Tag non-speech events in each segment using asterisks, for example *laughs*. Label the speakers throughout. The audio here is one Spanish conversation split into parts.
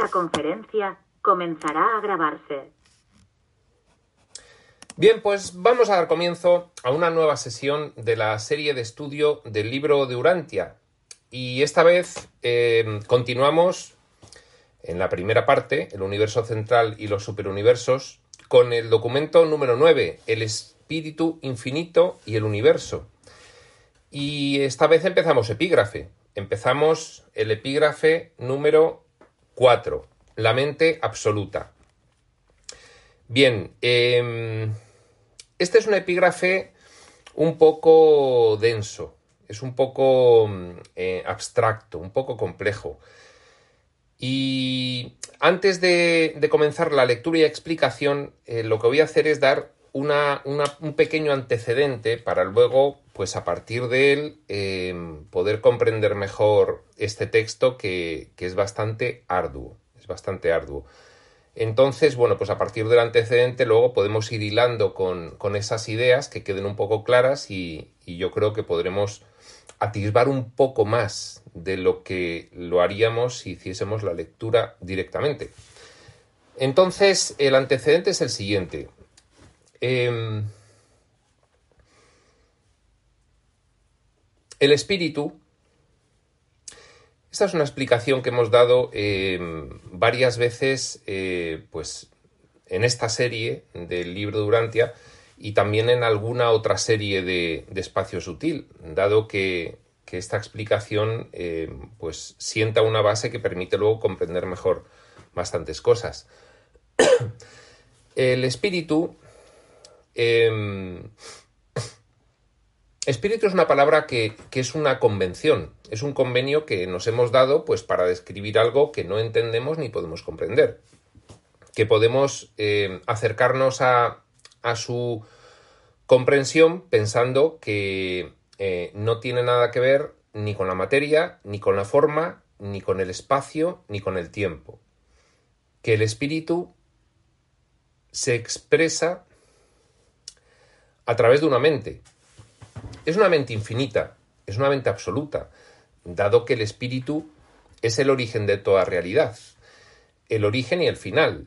Speaker 1: Esta conferencia comenzará a grabarse.
Speaker 2: Bien, pues vamos a dar comienzo a una nueva sesión de la serie de estudio del libro de Urantia. Y esta vez eh, continuamos en la primera parte, el universo central y los superuniversos, con el documento número 9, el espíritu infinito y el universo. Y esta vez empezamos epígrafe. Empezamos el epígrafe número 4, la mente absoluta. Bien, este es un epígrafe un poco denso, es un poco mm, eh, abstracto, un poco complejo. Y antes de, comenzar la lectura y explicación, eh, lo que voy a hacer es dar un pequeño antecedente para luego, pues a partir de él, em, poder comprender mejor este texto que, es bastante arduo. Es bastante arduo. Entonces, bueno, pues a partir del antecedente luego podemos ir hilando con, esas ideas que queden un poco claras y, y, yo creo que podremos atisbar un poco más de lo que lo haríamos si hiciésemos la lectura directamente. Entonces, el antecedente es el siguiente. Em, el espíritu, esta es una explicación que hemos dado em, varias veces eh, pues, en esta serie del libro de y también en alguna otra serie de, espacio sutil, dado que, esta explicación em, pues, sienta una base que permite luego comprender mejor bastantes cosas. *coughs* El espíritu espíritu es una palabra que, es una convención, es un convenio que nos hemos dado pues para describir algo que no entendemos ni podemos comprender, que podemos em, acercarnos a, a, su comprensión pensando que eh, no tiene nada que ver ni con la materia, ni con la forma, ni con el espacio, ni con el tiempo, que el espíritu se expresa a través de una mente. Es una mente infinita, es una mente absoluta, dado que el espíritu es el origen de toda realidad, el origen y el final.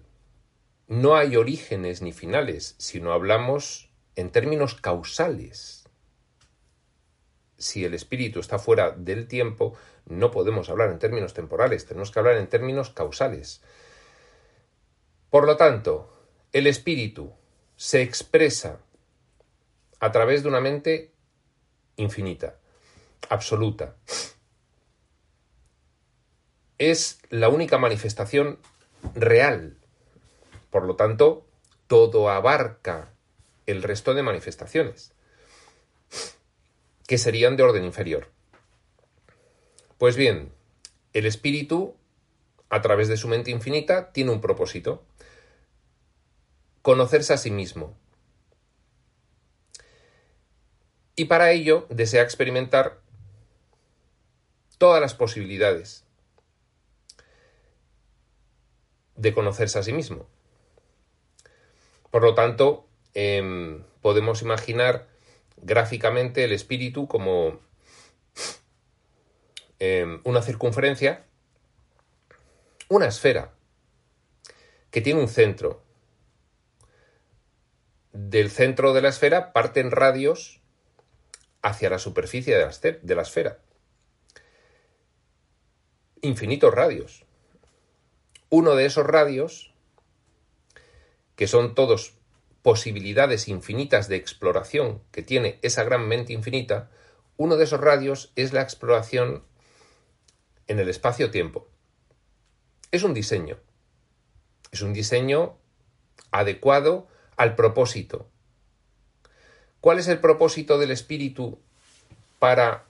Speaker 2: No hay orígenes ni finales, sino hablamos en términos causales. Si el espíritu está fuera del tiempo, no podemos hablar en términos temporales, tenemos que hablar en términos causales. Por lo tanto, el espíritu se expresa a través de una mente infinita, absoluta. Es la única manifestación real. Por lo tanto, todo abarca el resto de manifestaciones, que serían de orden inferior. Pues bien, el espíritu, a través de su mente infinita, tiene un propósito, conocerse a sí mismo, y para ello desea experimentar todas las posibilidades de conocerse a sí mismo. Por lo tanto, em, podemos imaginar gráficamente el espíritu como em, una circunferencia, una esfera que tiene un centro. Del centro de la esfera parten radios hacia la superficie de la, esfera. Infinitos radios. Uno de esos radios, que son todos posibilidades infinitas de exploración que tiene esa gran mente infinita, uno de esos radios es la exploración en el espacio-tiempo. Es un diseño. Es un diseño adecuado al propósito ¿Cuál es el propósito del espíritu para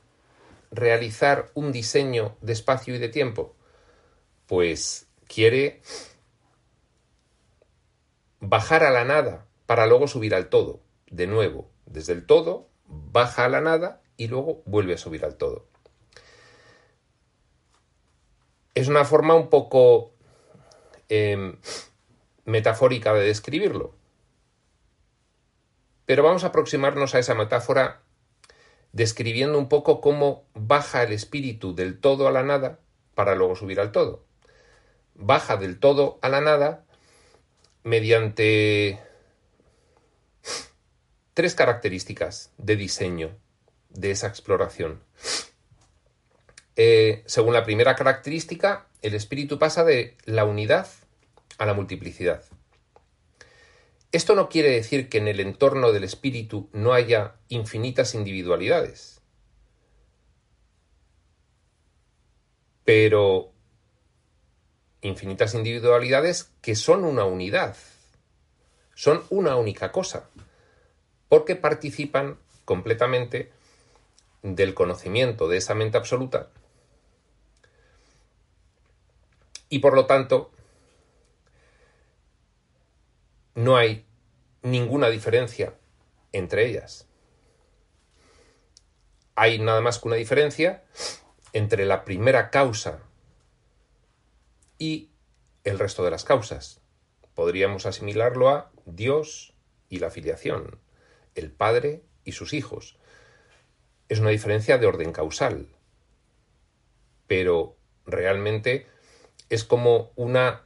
Speaker 2: realizar un diseño de espacio y de tiempo? Pues quiere bajar a la nada para luego subir al todo. De nuevo, desde el todo, baja a la nada y luego vuelve a subir al todo. Es una forma un poco em, metafórica de describirlo. Pero vamos a aproximarnos a esa metáfora describiendo un poco cómo baja el espíritu del todo a la nada para luego subir al todo. baja del todo a la nada mediante tres características de diseño de esa exploración. Eh, según la primera característica, el espíritu pasa de la unidad a la multiplicidad. Esto no quiere decir que en el entorno del espíritu no haya infinitas individualidades. Pero infinitas individualidades que son una unidad, son una única cosa, porque participan completamente del conocimiento de esa mente absoluta y por lo tanto no hay ninguna diferencia entre ellas. Hay nada más que una diferencia entre la primera causa y el resto de las causas. Podríamos asimilarlo a Dios y la filiación, el Padre y sus hijos. Es una diferencia de orden causal, pero realmente es como una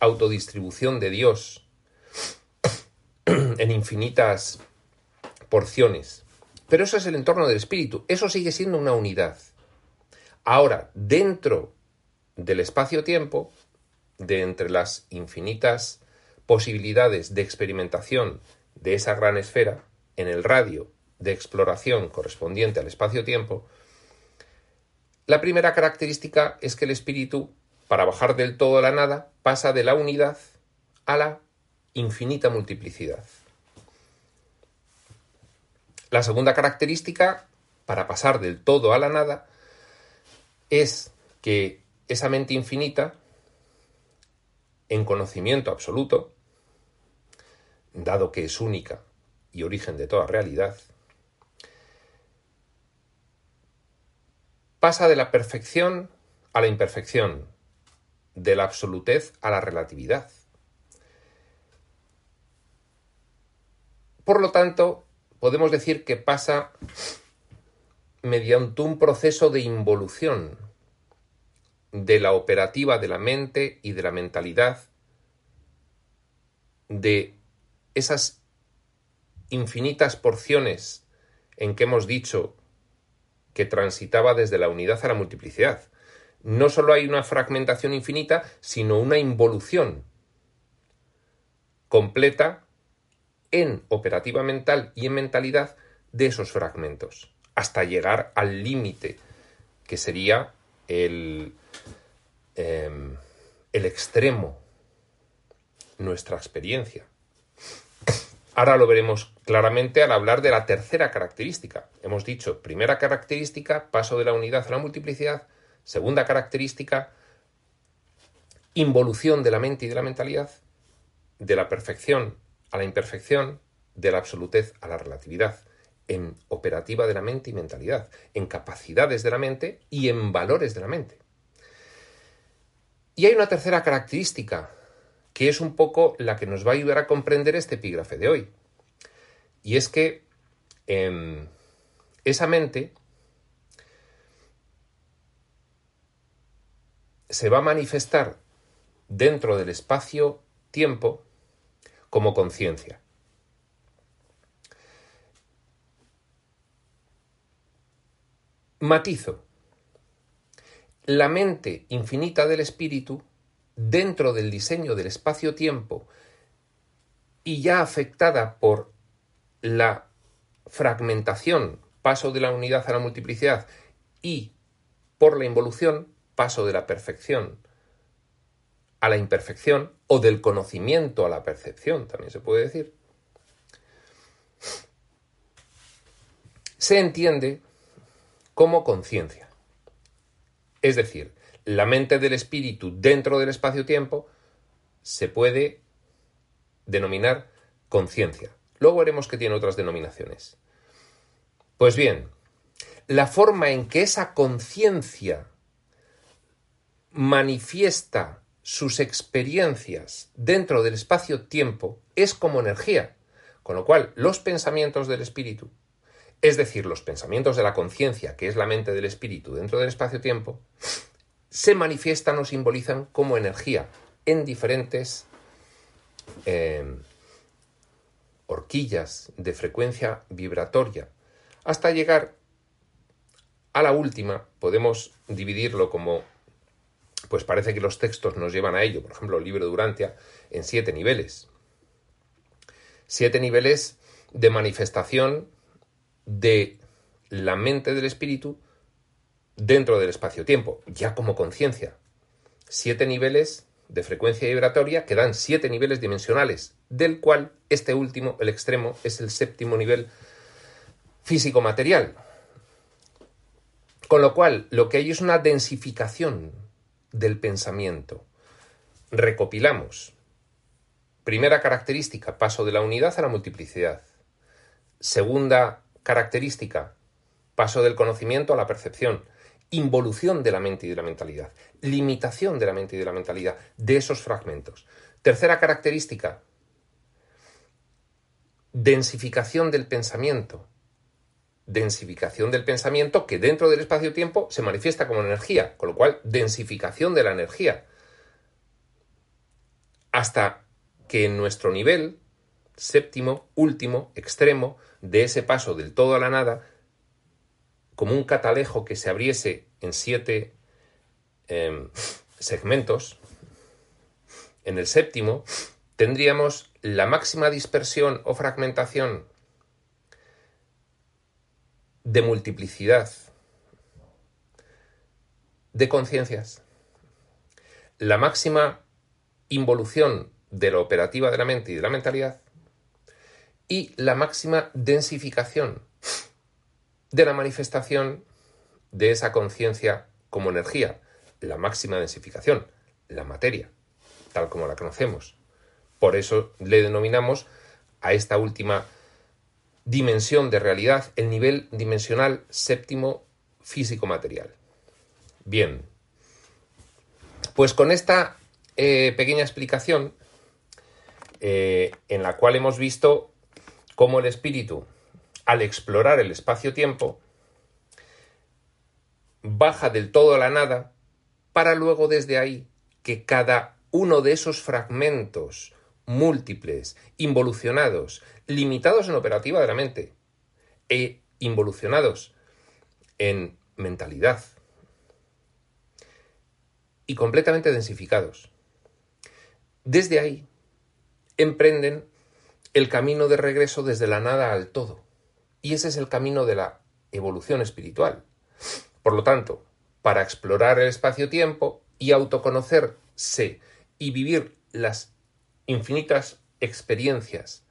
Speaker 2: autodistribución de Dios *clears throat* en infinitas porciones. Pero eso es el entorno del espíritu, eso sigue siendo una unidad. Ahora, dentro del espacio-tiempo, de entre las infinitas posibilidades de experimentación de esa gran esfera, en el radio de exploración correspondiente al espacio-tiempo, la primera característica es que el espíritu, para bajar del todo a la nada, pasa de la unidad a la infinita multiplicidad. La segunda característica, para pasar del todo a la nada, es que esa mente infinita, en conocimiento absoluto, dado que es única y origen de toda realidad, pasa de la perfección a la imperfección, de la absolutez a la relatividad. Por lo tanto, podemos decir que pasa mediante un proceso de involución de la operativa de la mente y de la mentalidad, de esas infinitas porciones en que hemos dicho que transitaba desde la unidad a la multiplicidad. No solo hay una fragmentación infinita, sino una involución completa en operativa mental y en mentalidad de esos fragmentos, hasta llegar al límite que sería el, em, el extremo, nuestra experiencia. Ahora lo veremos claramente al hablar de la tercera característica. Hemos dicho, primera característica, paso de la unidad a la multiplicidad. Segunda característica, involución de la mente y de la mentalidad, de la perfección a la imperfección, de la absolutez a la relatividad, en operativa de la mente y mentalidad, en capacidades de la mente y en valores de la mente. Y hay una tercera característica, que es un poco la que nos va a ayudar a comprender este epígrafe de hoy. Y es que em, esa mente se va a manifestar dentro del espacio-tiempo como conciencia. Matizo. La mente infinita del espíritu, dentro del diseño del espacio-tiempo y ya afectada por la fragmentación, paso de la unidad a la multiplicidad, y por la involución, paso de la perfección a la imperfección, o del conocimiento a la percepción, también se puede decir, se entiende como conciencia. Es decir, la mente del espíritu dentro del espacio-tiempo se puede denominar conciencia. Luego veremos que tiene otras denominaciones. Pues bien, la forma en que esa conciencia manifiesta sus experiencias dentro del espacio-tiempo es como energía, con lo cual los pensamientos del espíritu, es decir, los pensamientos de la conciencia, que es la mente del espíritu dentro del espacio-tiempo, se manifiestan o simbolizan como energía en diferentes eh, horquillas de frecuencia vibratoria. Hasta llegar a la última, podemos dividirlo como, pues parece que los textos nos llevan a ello, por ejemplo, el libro de Durantia, en siete niveles. Siete niveles de manifestación de la mente del espíritu dentro del espacio-tiempo, ya como conciencia. Siete niveles de frecuencia vibratoria que dan siete niveles dimensionales, del cual este último, el extremo, es el séptimo nivel físico-material. Con lo cual, lo que hay es una densificación del pensamiento. Recopilamos. Primera característica, paso de la unidad a la multiplicidad. Segunda característica, paso del conocimiento a la percepción involución de la mente y de la mentalidad, limitación de la mente y de la mentalidad, de esos fragmentos. Tercera característica, densificación del pensamiento. Densificación del pensamiento que dentro del espacio-tiempo se manifiesta como energía, con lo cual densificación de la energía. Hasta que en nuestro nivel séptimo, último, extremo, de ese paso del todo a la nada, como un catalejo que se abriese en siete em, segmentos, en el séptimo tendríamos la máxima dispersión o fragmentación de multiplicidad de conciencias, la máxima involución de la operativa de la mente y de la mentalidad y la máxima densificación de la manifestación de esa conciencia como energía, la máxima densificación, la materia, tal como la conocemos. Por eso le denominamos a esta última dimensión de realidad el nivel dimensional séptimo físico-material. Bien, pues con esta eh, pequeña explicación, eh, en la cual hemos visto cómo el espíritu al explorar el espacio-tiempo, baja del todo a la nada, para luego desde ahí que cada uno de esos fragmentos múltiples, involucionados, limitados en operativa de la mente e involucionados en mentalidad y completamente densificados. Desde ahí emprenden el camino de regreso desde la nada al todo. Y ese es el camino de la evolución espiritual. Por lo tanto, para explorar el espacio-tiempo y autoconocerse y vivir las infinitas experiencias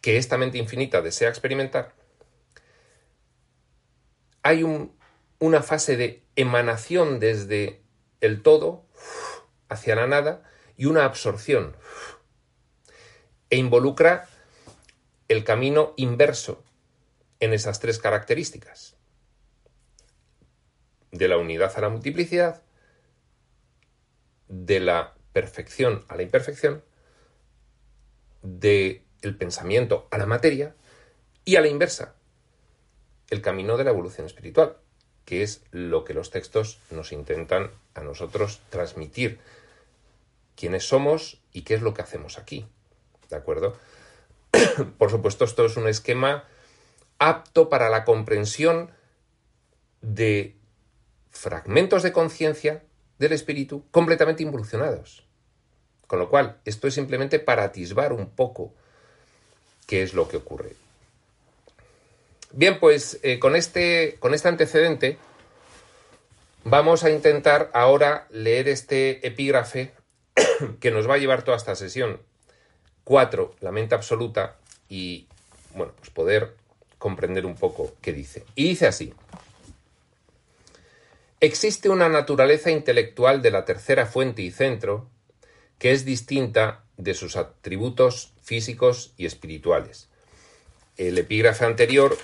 Speaker 2: que esta mente infinita desea experimentar, hay una fase de emanación desde el todo hacia la nada y una absorción e involucra el camino inverso en esas tres características. De la unidad a la multiplicidad, de la perfección a la imperfección, del el pensamiento a la materia y a la inversa, el camino de la evolución espiritual, que es lo que los textos nos intentan a nosotros transmitir, quiénes somos y qué es lo que hacemos aquí. ¿De acuerdo? *coughs* Por supuesto, esto es un esquema apto para la comprensión de fragmentos de conciencia del espíritu completamente involucionados. Con lo cual, esto es simplemente para atisbar un poco qué es lo que ocurre. Bien, pues eh, con, este, con este antecedente vamos a intentar ahora leer este epígrafe *coughs* que nos va a llevar toda esta sesión Cuatro, la mente absoluta y, bueno, pues poder comprender un poco qué dice. Y dice así. Existe una naturaleza intelectual de la tercera fuente y centro que es distinta de sus atributos físicos y espirituales. El epígrafe anterior,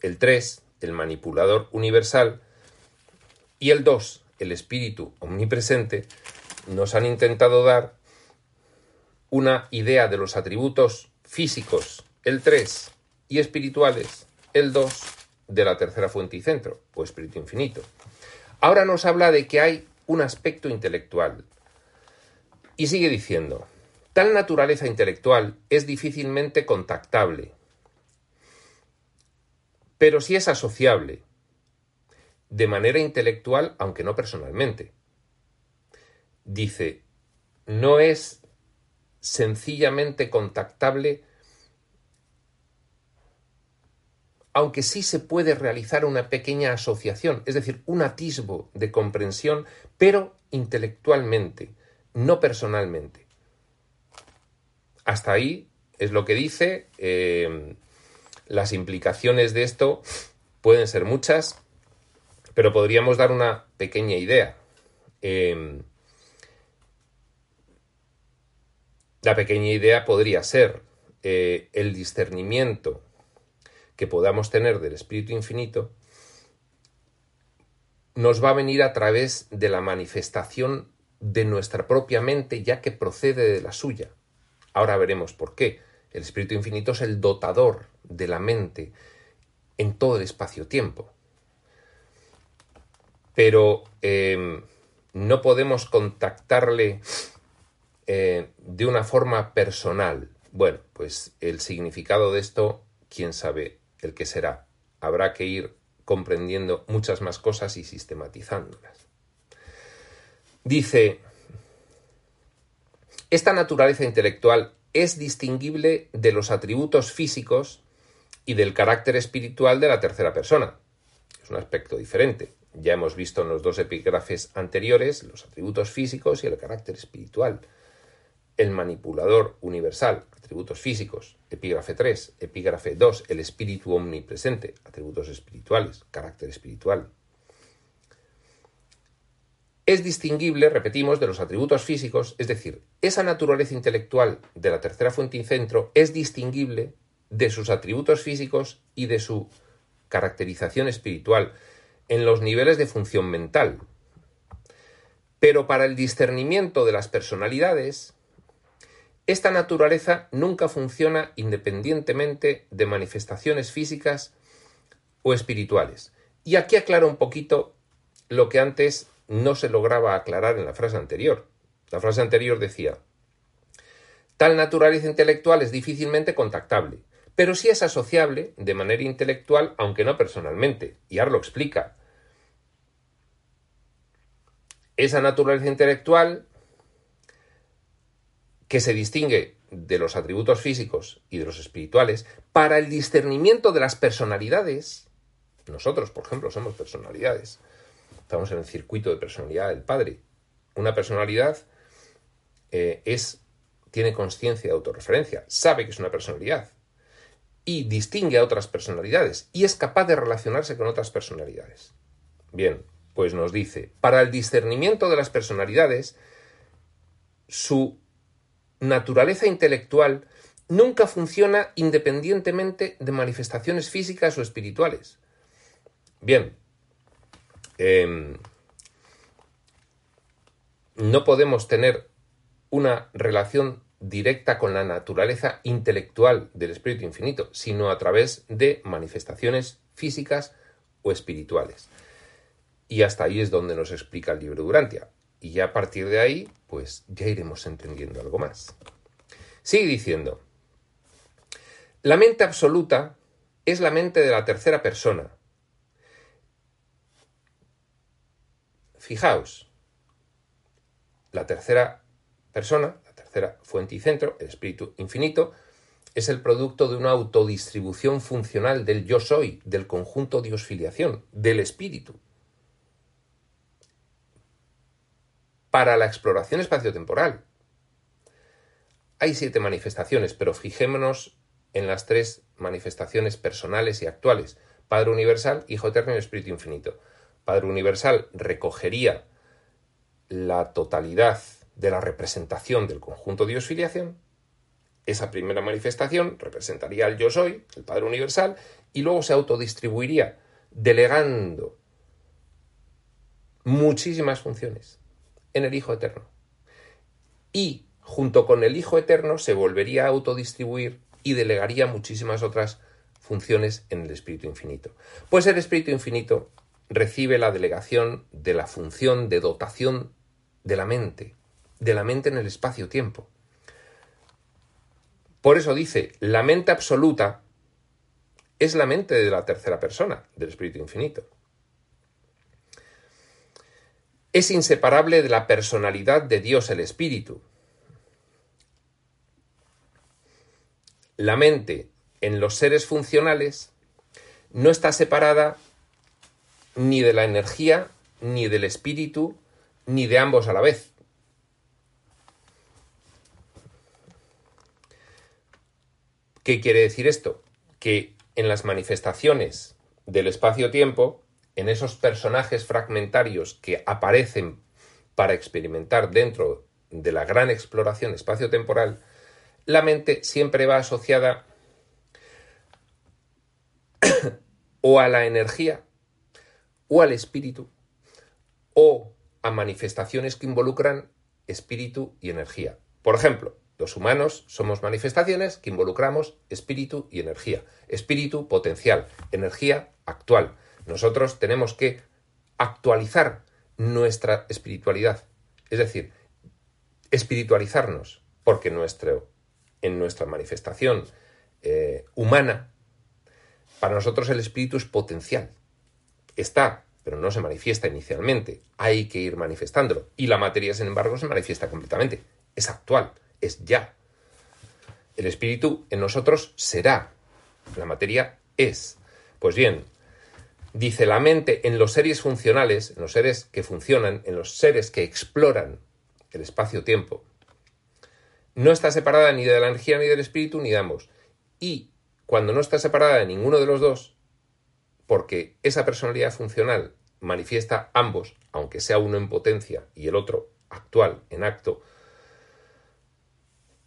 Speaker 2: el 3, el manipulador universal, y el 2, el espíritu omnipresente, nos han intentado dar una idea de los atributos físicos, el 3, y espirituales, el 2, de la tercera fuente y centro, o espíritu infinito. Ahora nos habla de que hay un aspecto intelectual. Y sigue diciendo, tal naturaleza intelectual es difícilmente contactable, pero sí es asociable, de manera intelectual, aunque no personalmente. Dice, no es sencillamente contactable, aunque sí se puede realizar una pequeña asociación, es decir, un atisbo de comprensión, pero intelectualmente, no personalmente. Hasta ahí es lo que dice. Eh, las implicaciones de esto pueden ser muchas, pero podríamos dar una pequeña idea. Eh, La pequeña idea podría ser eh, el discernimiento que podamos tener del Espíritu Infinito nos va a venir a través de la manifestación de nuestra propia mente ya que procede de la suya. Ahora veremos por qué. El Espíritu Infinito es el dotador de la mente en todo el espacio-tiempo. Pero eh, no podemos contactarle eh, de una forma personal. Bueno, pues el significado de esto, quién sabe el que será. Habrá que ir comprendiendo muchas más cosas y sistematizándolas. Dice, esta naturaleza intelectual es distinguible de los atributos físicos y del carácter espiritual de la tercera persona. Es un aspecto diferente. Ya hemos visto en los dos epígrafes anteriores los atributos físicos y el carácter espiritual el manipulador universal, atributos físicos, epígrafe 3, epígrafe 2, el espíritu omnipresente, atributos espirituales, carácter espiritual. Es distinguible, repetimos, de los atributos físicos, es decir, esa naturaleza intelectual de la tercera fuente y centro es distinguible de sus atributos físicos y de su caracterización espiritual en los niveles de función mental. Pero para el discernimiento de las personalidades, esta naturaleza nunca funciona independientemente de manifestaciones físicas o espirituales. Y aquí aclaro un poquito lo que antes no se lograba aclarar en la frase anterior. La frase anterior decía, tal naturaleza intelectual es difícilmente contactable, pero sí es asociable de manera intelectual, aunque no personalmente. Y ahora lo explica. Esa naturaleza intelectual que se distingue de los atributos físicos y de los espirituales, para el discernimiento de las personalidades, nosotros, por ejemplo, somos personalidades, estamos en el circuito de personalidad del Padre. Una personalidad eh, es, tiene conciencia de autorreferencia, sabe que es una personalidad y distingue a otras personalidades y es capaz de relacionarse con otras personalidades. Bien, pues nos dice, para el discernimiento de las personalidades, su naturaleza intelectual nunca funciona independientemente de manifestaciones físicas o espirituales. Bien, em, no podemos tener una relación directa con la naturaleza intelectual del Espíritu Infinito, sino a través de manifestaciones físicas o espirituales. Y hasta ahí es donde nos explica el libro Durantia. Y ya a partir de ahí, pues ya iremos entendiendo algo más. Sigue diciendo, la mente absoluta es la mente de la tercera persona. Fijaos, la tercera persona, la tercera fuente y centro, el espíritu infinito, es el producto de una autodistribución funcional del yo soy, del conjunto diosfiliación, del espíritu. Para la exploración espaciotemporal. Hay siete manifestaciones, pero fijémonos en las tres manifestaciones personales y actuales. Padre Universal, Hijo Eterno y Espíritu Infinito. Padre Universal recogería la totalidad de la representación del conjunto de Dios-filiación. Esa primera manifestación representaría al yo soy, el Padre Universal, y luego se autodistribuiría, delegando muchísimas funciones en el Hijo Eterno. Y junto con el Hijo Eterno se volvería a autodistribuir y delegaría muchísimas otras funciones en el espíritu infinito. Pues el espíritu infinito recibe la delegación de la función de dotación de la mente, de la mente en el espacio-tiempo. Por eso dice, la mente absoluta es la mente de la tercera persona, del espíritu infinito. Es inseparable de la personalidad de Dios el espíritu. La mente en los seres funcionales no está separada ni de la energía, ni del espíritu, ni de ambos a la vez. ¿Qué quiere decir esto? Que en las manifestaciones del espacio-tiempo, en esos personajes fragmentarios que aparecen para experimentar dentro de la gran exploración espacio-temporal, la mente siempre va asociada *coughs* o a la energía o al espíritu o a manifestaciones que involucran espíritu y energía. Por ejemplo, los humanos somos manifestaciones que involucramos espíritu y energía. Espíritu potencial, energía actual. Nosotros tenemos que actualizar nuestra espiritualidad, es decir, espiritualizarnos, porque en nuestra manifestación eh, humana, para nosotros el espíritu es potencial, está, pero no se manifiesta inicialmente. Hay que ir manifestándolo. Y la materia, sin embargo, se manifiesta completamente. Es actual, es ya. El espíritu en nosotros será. La materia es. Pues bien, dice la mente en los seres funcionales, en los seres que funcionan, en los seres que exploran el espacio-tiempo, no está separada ni de la energía ni del espíritu ni de ambos. Y cuando no está separada de ninguno de los dos, porque esa personalidad funcional manifiesta ambos, aunque sea uno en potencia y el otro actual, en acto,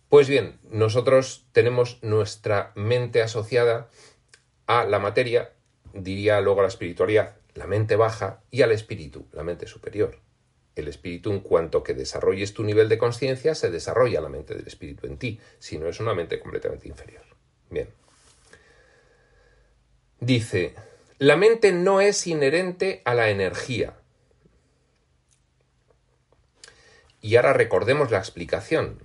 Speaker 2: pues bien, nosotros tenemos nuestra mente asociada a la materia, diría luego a la espiritualidad, la mente baja, y al espíritu, la mente superior. El espíritu, en cuanto que desarrolles tu nivel de conciencia, se desarrolla la mente del espíritu en ti, si no es una mente completamente inferior. Bien. Dice, la mente no es inherente a la energía. Y ahora recordemos la explicación.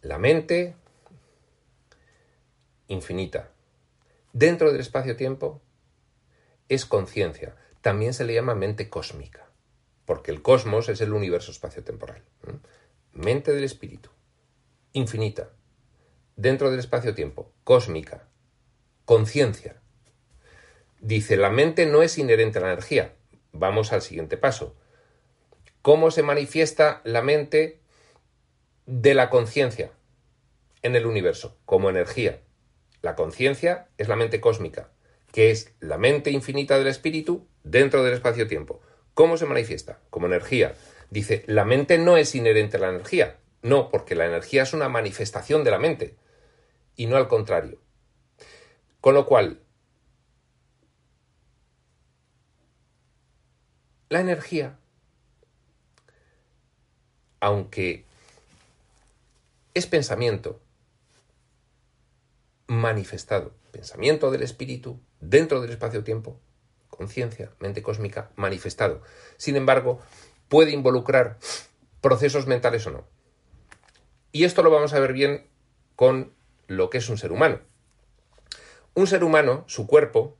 Speaker 2: La mente infinita. Dentro del espacio-tiempo es conciencia. También se le llama mente cósmica, porque el cosmos es el universo espacio-temporal. Mente del espíritu. Infinita. Dentro del espacio-tiempo. Cósmica Conciencia. Dice, la mente no es inherente a la energía. Vamos al siguiente paso. ¿Cómo se manifiesta la mente de la conciencia en el universo? Como energía. La conciencia es la mente cósmica, que es la mente infinita del espíritu dentro del espacio-tiempo. ¿Cómo se manifiesta? Como energía. Dice, la mente no es inherente a la energía. No, porque la energía es una manifestación de la mente y no al contrario. Con lo cual, la energía, aunque es pensamiento manifestado, pensamiento del espíritu dentro del espacio-tiempo, conciencia, mente cósmica, manifestado. Sin embargo, puede involucrar procesos mentales o no. Y esto lo vamos a ver bien con lo que es un ser humano. Un ser humano, su cuerpo,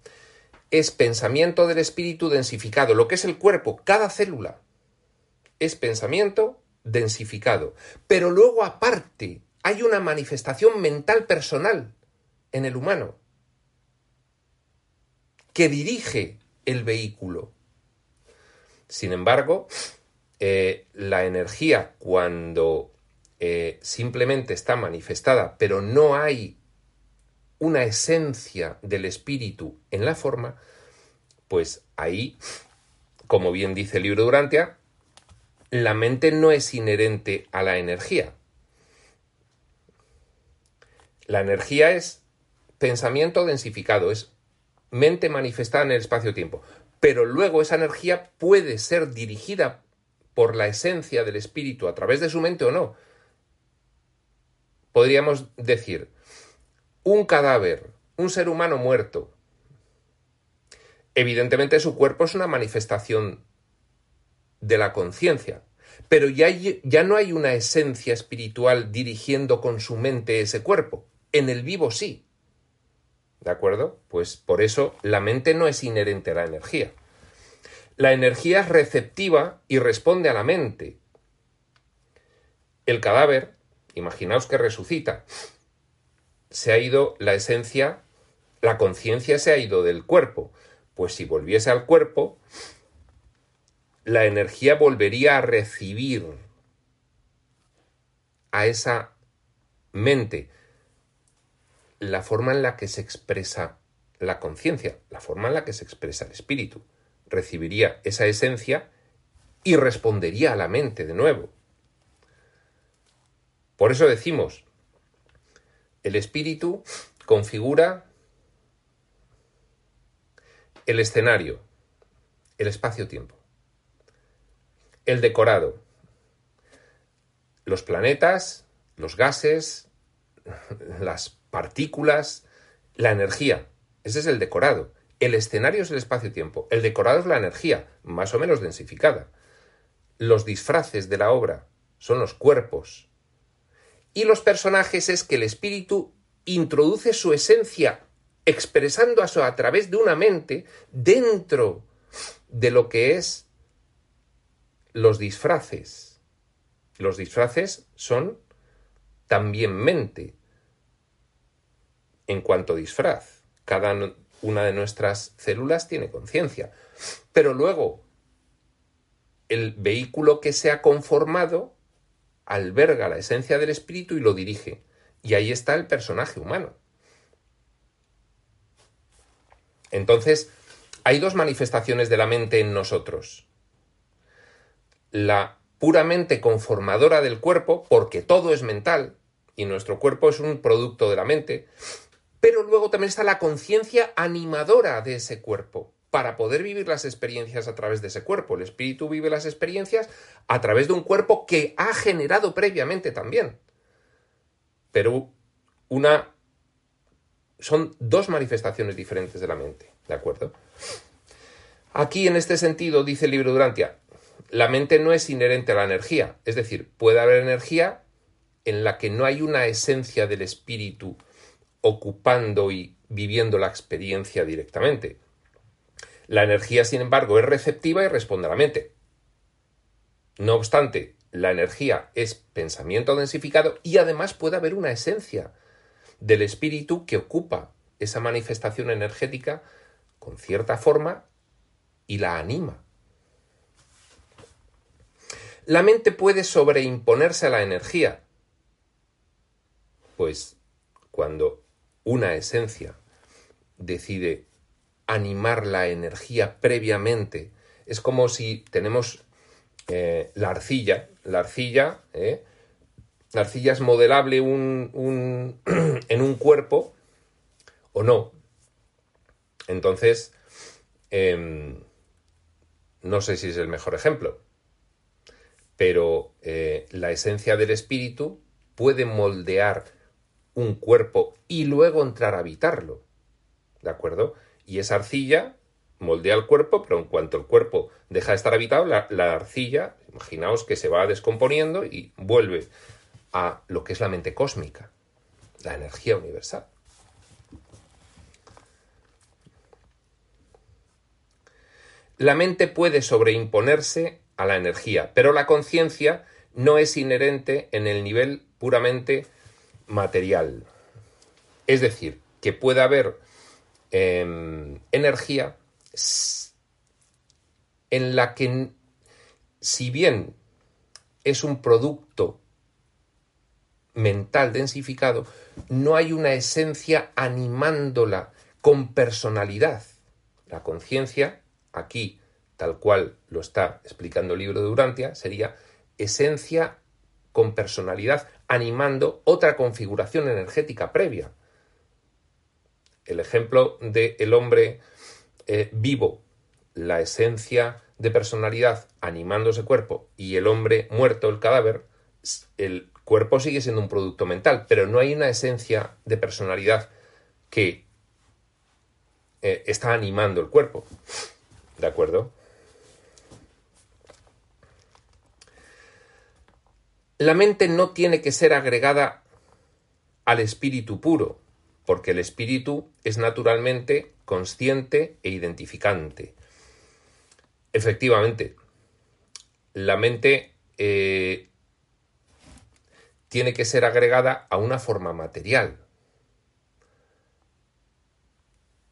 Speaker 2: es pensamiento del espíritu densificado. Lo que es el cuerpo, cada célula, es pensamiento densificado. Pero luego aparte hay una manifestación mental personal en el humano que dirige el vehículo. Sin embargo, eh, la energía cuando eh, simplemente está manifestada, pero no hay una esencia del espíritu en la forma, pues ahí, como bien dice el libro Durantia, la mente no es inherente a la energía. La energía es pensamiento densificado, es mente manifestada en el espacio-tiempo. Pero luego esa energía puede ser dirigida por la esencia del espíritu a través de su mente o no. Podríamos decir, un cadáver, un ser humano muerto, evidentemente su cuerpo es una manifestación de la conciencia, pero ya, ya, no hay una esencia espiritual dirigiendo con su mente ese cuerpo. En el vivo sí. ¿De acuerdo? Pues por eso la mente no es inherente a la energía. La energía es receptiva y responde a la mente. El cadáver, imaginaos que resucita, se ha ido la esencia, la conciencia se ha ido del cuerpo. Pues si volviese al cuerpo, la energía volvería a recibir a esa mente la forma en la que se expresa la conciencia, la forma en la que se expresa el espíritu. Recibiría esa esencia y respondería a la mente de nuevo. Por eso decimos, el espíritu configura el escenario, el espacio-tiempo, el decorado, los planetas, los gases, *laughs* las partículas, la energía. Ese es el decorado. El escenario es el espacio-tiempo. El decorado es la energía, más o menos densificada. Los disfraces de la obra son los cuerpos. Y los personajes es que el espíritu introduce su esencia expresando eso a través de una mente dentro de lo que es los disfraces. Los disfraces son también mente en cuanto disfraz. Cada una de nuestras células tiene conciencia. Pero luego, el vehículo que se ha conformado alberga la esencia del espíritu y lo dirige. Y ahí está el personaje humano. Entonces, hay dos manifestaciones de la mente en nosotros. La puramente conformadora del cuerpo, porque todo es mental, y nuestro cuerpo es un producto de la mente, pero luego también está la conciencia animadora de ese cuerpo, para poder vivir las experiencias a través de ese cuerpo. El espíritu vive las experiencias a través de un cuerpo que ha generado previamente también. Pero una son dos manifestaciones diferentes de la mente, ¿de acuerdo? Aquí, en este sentido, dice el libro Durantia, la mente no es inherente a la energía, es decir, puede haber energía en la que no hay una esencia del espíritu ocupando y viviendo la experiencia directamente. La energía, sin embargo, es receptiva y responde a la mente. No obstante, la energía es pensamiento densificado y además puede haber una esencia del espíritu que ocupa esa manifestación energética con cierta forma y la anima. La mente puede sobreimponerse a la energía, pues cuando una esencia decide animar la energía previamente, es como si tenemos eh, la arcilla, la arcilla, eh, la arcilla es modelable un, *clears throat* en un cuerpo o no. Entonces, em, no sé si es el mejor ejemplo, pero eh, la esencia del espíritu puede moldear un cuerpo y luego entrar a habitarlo. ¿De acuerdo? Y esa arcilla moldea el cuerpo, pero en cuanto el cuerpo deja de estar habitado, la, la arcilla, imaginaos que se va descomponiendo y vuelve a lo que es la mente cósmica, la energía universal. La mente puede sobreimponerse a la energía, pero la conciencia no es inherente en el nivel puramente material. Es decir, que puede haber em, energía en la que, si bien es un producto mental densificado, no hay una esencia animándola con personalidad. La conciencia, aquí, tal cual lo está explicando el libro de Durantia, sería esencia con personalidad animando otra configuración energética previa. El ejemplo del el hombre eh, vivo, la esencia de personalidad animando ese cuerpo y el hombre muerto, el cadáver, el cuerpo sigue siendo un producto mental, pero no hay una esencia de personalidad que eh, está animando el cuerpo. ¿De acuerdo? La mente no tiene que ser agregada al espíritu puro, porque el espíritu es naturalmente consciente e identificante. Efectivamente, la mente eh, tiene que ser agregada a una forma material.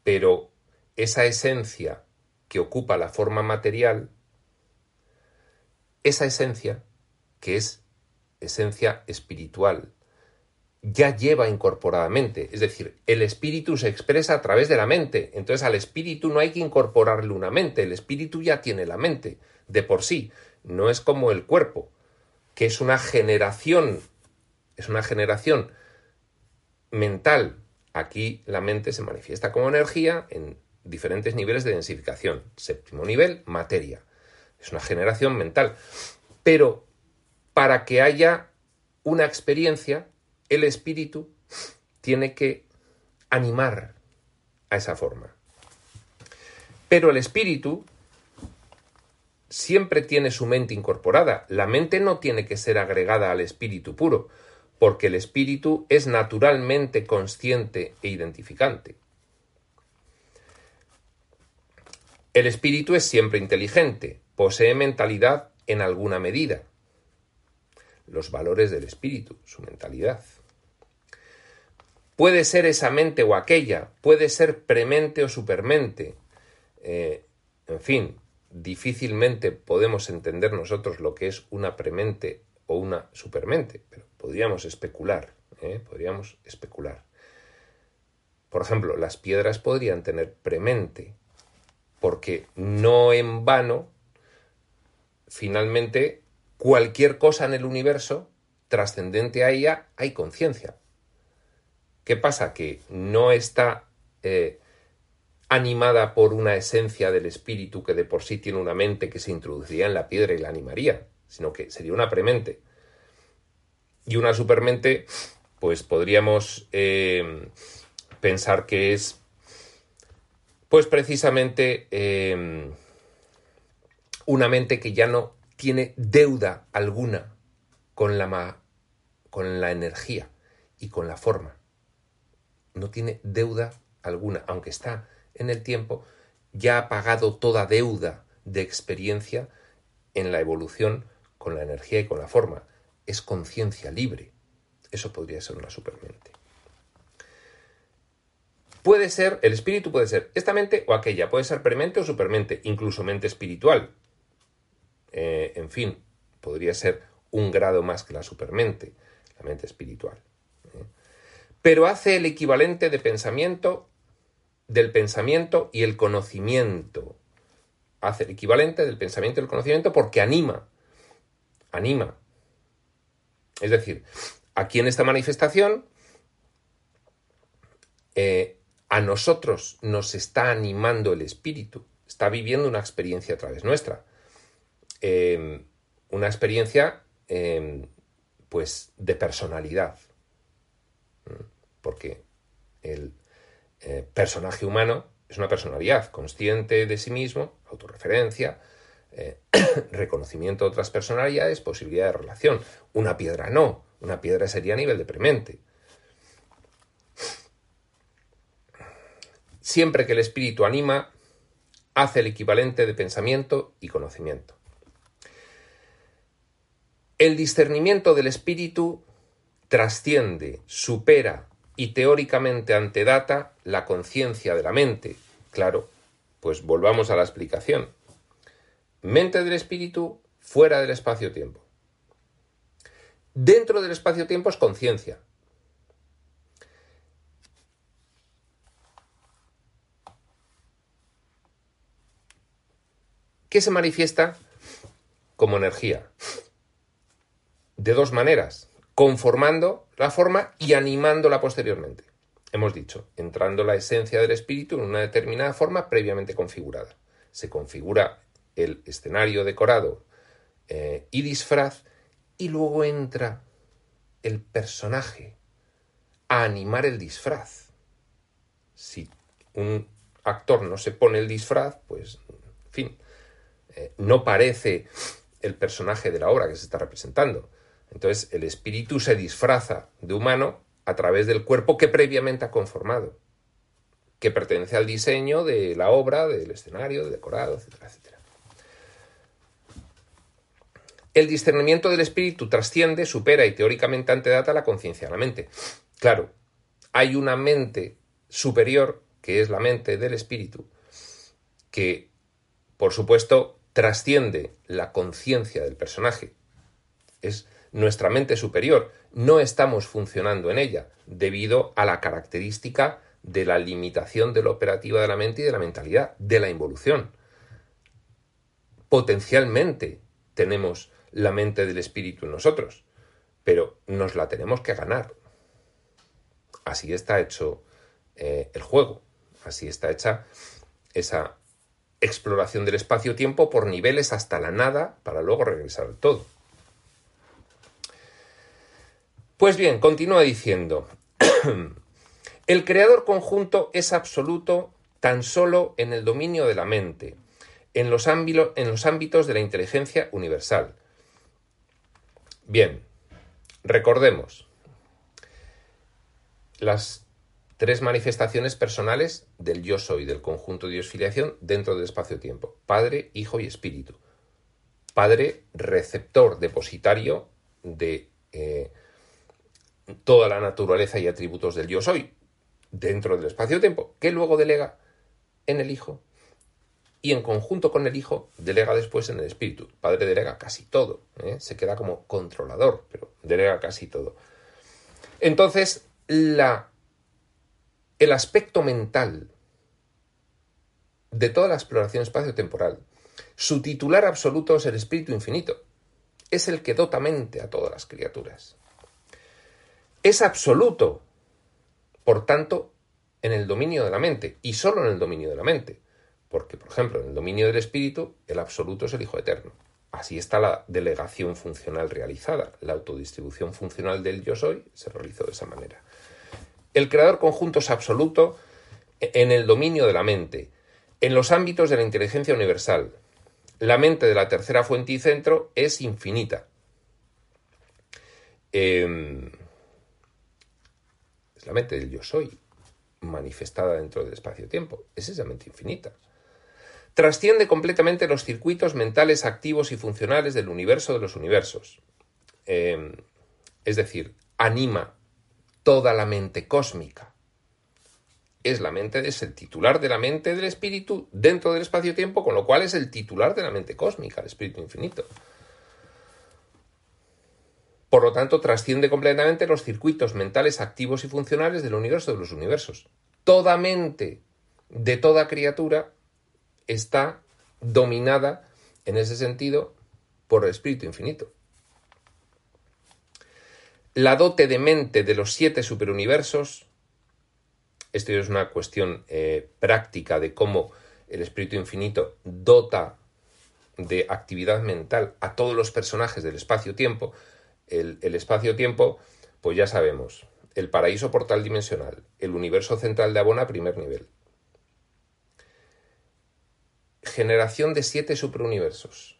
Speaker 2: Pero esa esencia que ocupa la forma material, esa esencia, que es esencia espiritual, ya lleva incorporadamente. Es decir, el espíritu se expresa a través de la mente. Entonces al espíritu no hay que incorporarle una mente. El espíritu ya tiene la mente de por sí. No es como el cuerpo, que es una generación es una generación mental. Aquí la mente se manifiesta como energía en diferentes niveles de densificación. Séptimo nivel, materia. Es una generación mental. Pero para que haya una experiencia, el espíritu tiene que animar a esa forma. Pero el espíritu siempre tiene su mente incorporada. La mente no tiene que ser agregada al espíritu puro porque el espíritu es naturalmente consciente e identificante. El espíritu es siempre inteligente, posee mentalidad en alguna medida. Los valores del espíritu, su mentalidad. Puede ser esa mente o aquella, puede ser premente o supermente. Eh, en fin, difícilmente podemos entender nosotros lo que es una premente o una supermente, pero podríamos especular, ¿eh? podríamos especular. Por ejemplo, las piedras podrían tener premente, porque no en vano, finalmente, cualquier cosa en el universo trascendente a ella hay conciencia. ¿Qué pasa? Que no está eh, animada por una esencia del espíritu que de por sí tiene una mente que se introduciría en la piedra y la animaría, sino que sería una premente. Y una supermente, pues podríamos eh, pensar que es, pues precisamente, eh, una mente que ya no tiene deuda alguna con la, con la energía y con la forma. No tiene deuda alguna, aunque está en el tiempo, ya ha pagado toda deuda de experiencia en la evolución con la energía y con la forma es conciencia libre. Eso podría ser una supermente. Puede ser, el espíritu puede ser esta mente o aquella, puede ser premente o supermente, incluso mente espiritual. Eh, en fin, podría ser un grado más que la supermente, la mente espiritual. ¿eh? Pero hace el equivalente de pensamiento, del pensamiento y el conocimiento. Hace el equivalente del pensamiento y el conocimiento porque anima, anima, es decir, aquí en esta manifestación, eh, a nosotros nos está animando el espíritu, está viviendo una experiencia a través nuestra. Em, una experiencia, em, pues, de personalidad. Porque el eh, personaje humano es una personalidad consciente de sí mismo, autorreferencia, eh, *coughs* reconocimiento de otras personalidades, posibilidad de relación. Una piedra no, una piedra sería a nivel deprimente. Siempre que el espíritu anima, hace el equivalente de pensamiento y conocimiento. El discernimiento del espíritu trasciende, supera y teóricamente antedata la conciencia de la mente. Claro, pues volvamos a la explicación mente del espíritu fuera del espacio-tiempo. Dentro del espacio-tiempo es conciencia. ¿Qué se manifiesta como energía? De dos maneras, conformando la forma y animándola posteriormente. Hemos dicho, entrando la esencia del espíritu en una determinada forma previamente configurada. Se configura el escenario decorado eh, y disfraz, y luego entra el personaje a animar el disfraz. Si un actor no se pone el disfraz, pues, en fin, eh, no parece el personaje de la obra que se está representando. Entonces, el espíritu se disfraza de humano a través del cuerpo que previamente ha conformado, que pertenece al diseño de la obra, del escenario, del decorado, etcétera, etcétera. El discernimiento del espíritu trasciende, supera y teóricamente antedata la conciencia de la mente. Claro, hay una mente superior, que es la mente del espíritu, que, por supuesto, trasciende la conciencia del personaje. Es nuestra mente superior. No estamos funcionando en ella debido a la característica de la limitación de la operativa de la mente y de la mentalidad, de la involución. Potencialmente tenemos la mente del espíritu en nosotros, pero nos la tenemos que ganar. Así está hecho eh, el juego, así está hecha esa exploración del espacio-tiempo por niveles hasta la nada para luego regresar al todo. Pues bien, continúa diciendo, *clears throat* el creador conjunto es absoluto tan solo en el dominio de la mente, en los, ámbitos de la inteligencia universal. Bien, recordemos las tres manifestaciones personales del yo soy, del conjunto de Dios filiación dentro del espacio-tiempo. Padre, Hijo y Espíritu. Padre, receptor, depositario de eh, toda la naturaleza y atributos del yo soy dentro del espacio-tiempo, que luego delega en el Hijo y en conjunto con el Hijo delega después en el Espíritu. Padre delega casi todo, ¿eh? se queda como controlador, pero delega casi todo. Entonces, la el aspecto mental de toda la exploración espacio-temporal, su titular absoluto es el espíritu infinito. Es el que dota mente a todas las criaturas. Es absoluto, por tanto, en el dominio de la mente, y solo en el dominio de la mente. Porque, por ejemplo, en el dominio del espíritu, el absoluto es el Hijo Eterno. Así está la delegación funcional realizada. La autodistribución funcional del yo soy se realizó de esa manera. El creador conjunto es absoluto en el dominio de la mente, en los ámbitos de la inteligencia universal. La mente de la tercera fuente y centro es infinita. Em, la mente del yo soy, manifestada dentro del espacio-tiempo. Es esa mente infinita. Trasciende completamente los circuitos mentales activos y funcionales del universo de los universos. Em, es decir, anima toda la mente cósmica. Es la mente, es el titular de la mente del espíritu dentro del espacio-tiempo, con lo cual es el titular de la mente cósmica, el espíritu infinito. Por lo tanto, trasciende completamente los circuitos mentales activos y funcionales del universo de los universos. Toda mente de toda criatura está dominada, en ese sentido, por el espíritu infinito la dote de mente de los siete superuniversos, esto es una cuestión eh, práctica de cómo el espíritu infinito dota de actividad mental a todos los personajes del espacio-tiempo. El, espacio-tiempo, pues ya sabemos, el paraíso portal dimensional, el universo central de Abona, primer nivel. Generación de siete superuniversos,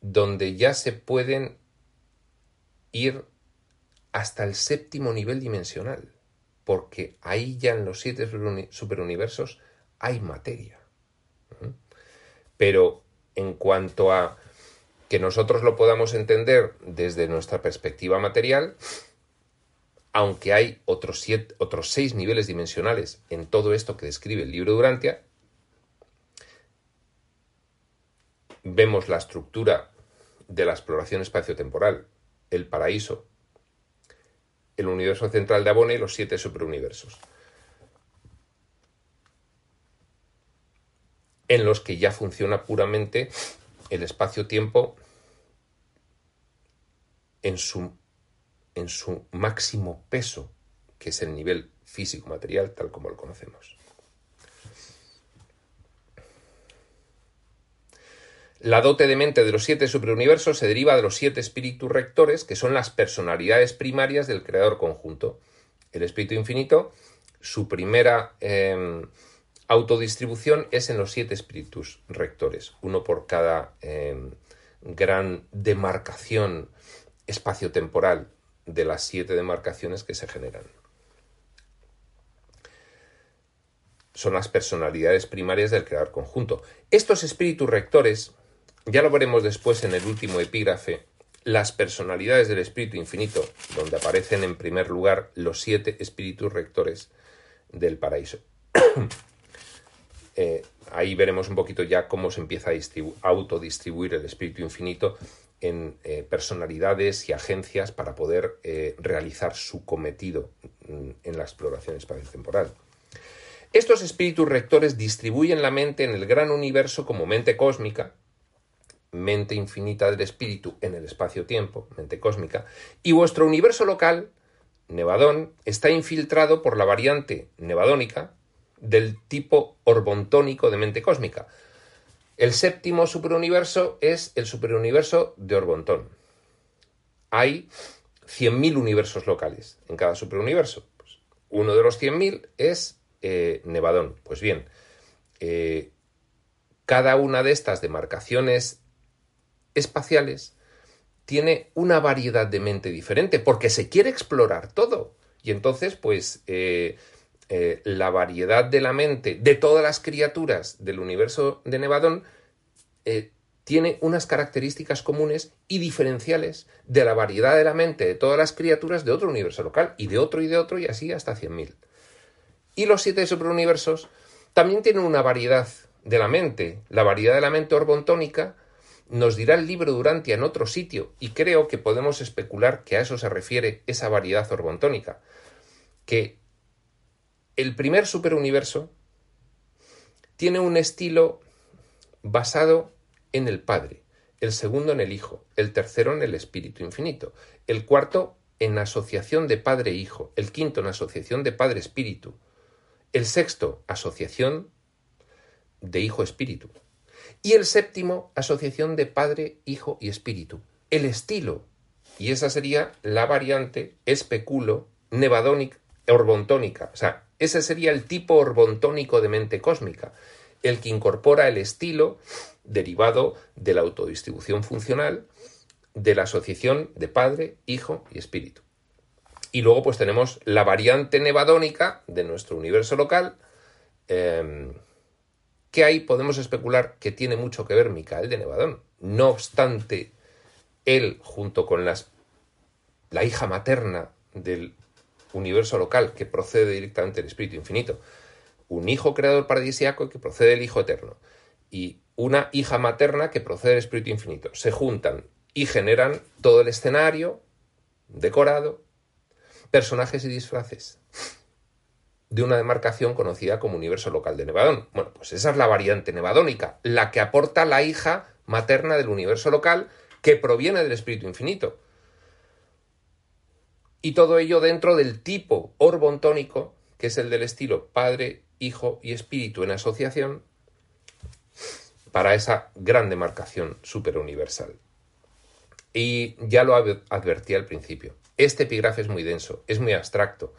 Speaker 2: donde ya se pueden ir hasta el séptimo nivel dimensional, porque ahí ya en los siete superuniversos hay materia. Pero en cuanto a que nosotros lo podamos entender desde nuestra perspectiva material, aunque hay otros, siete, otros seis niveles dimensionales en todo esto que describe el libro Durantia, vemos la estructura de la exploración espaciotemporal, el paraíso, el universo central de Abone y los siete superuniversos. En los que ya funciona puramente el espacio-tiempo en su, en su máximo peso, que es el nivel físico-material tal como lo conocemos. La dote de mente de los siete superuniversos se deriva de los siete espíritus rectores, que son las personalidades primarias del creador conjunto. El espíritu infinito su primera em, autodistribución es en los siete espíritus rectores, uno por cada em, gran demarcación espaciotemporal de las siete demarcaciones que se generan. Son las personalidades primarias del creador conjunto. Estos espíritus rectores, ya lo veremos después en el último epígrafe, las personalidades del espíritu infinito, donde aparecen en primer lugar los siete espíritus rectores del paraíso. *coughs* Eh, ahí veremos un poquito ya cómo se empieza a autodistribuir el espíritu infinito en eh, personalidades y agencias para poder eh, realizar su cometido mm, en la exploración espacio-temporal. Estos espíritus rectores distribuyen la mente en el gran universo como mente cósmica, mente infinita del espíritu en el espacio-tiempo, mente cósmica, y vuestro universo local, Nevadón, está infiltrado por la variante nevadónica del tipo orbontónico de mente cósmica, el séptimo superuniverso es el superuniverso de Orbontón. Hay 100.000 universos locales en cada superuniverso. Pues, uno de los 100.000 es eh, Nevadón. Pues bien, eh, cada una de estas demarcaciones espaciales tiene una variedad de mente diferente porque se quiere explorar todo. Y entonces, pues, eh, eh, la variedad de la mente de todas las criaturas del universo de Nevadón eh, tiene unas características comunes y diferenciales de la variedad de la mente de todas las criaturas de otro universo local y de otro y de otro y así hasta 100.000. Y los siete superuniversos también tienen una variedad de la mente. La variedad de la mente orbontónica nos dirá el libro Durantia en otro sitio y creo que podemos especular que a eso se refiere esa variedad orbontónica, que el primer superuniverso tiene un estilo basado en el Padre, el segundo en el Hijo, el tercero en el Espíritu Infinito, el cuarto en asociación de Padre e el quinto en asociación de Padre Espíritu, el sexto asociación de Hijo Espíritu y el séptimo asociación de Padre, Hijo y Espíritu. El estilo, y esa sería la variante especulo nevadónica orbontónica, o sea, ese sería el tipo orbontónico de mente cósmica, el que incorpora el estilo derivado de la autodistribución funcional de la asociación de Padre, Hijo y Espíritu. Y luego pues tenemos la variante nevadónica de nuestro universo local, em, que ahí podemos especular que tiene mucho que ver Micael de Nevadón. No obstante, él junto con las, la hija materna del universo local que procede directamente del Espíritu Infinito, un hijo creador paradisiaco que procede del Hijo Eterno y una hija materna que procede del Espíritu Infinito. Se juntan y generan todo el escenario decorado, personajes y disfraces de una demarcación conocida como universo local de Nevadón. Bueno, pues esa es la variante nevadónica, la que aporta la hija materna del universo local que proviene del Espíritu Infinito. Y todo ello dentro del tipo orbontónico, que es el del estilo Padre, Hijo y Espíritu en asociación, para esa gran demarcación superuniversal. Y ya lo advertí al principio. Este epígrafe es muy denso, es muy abstracto.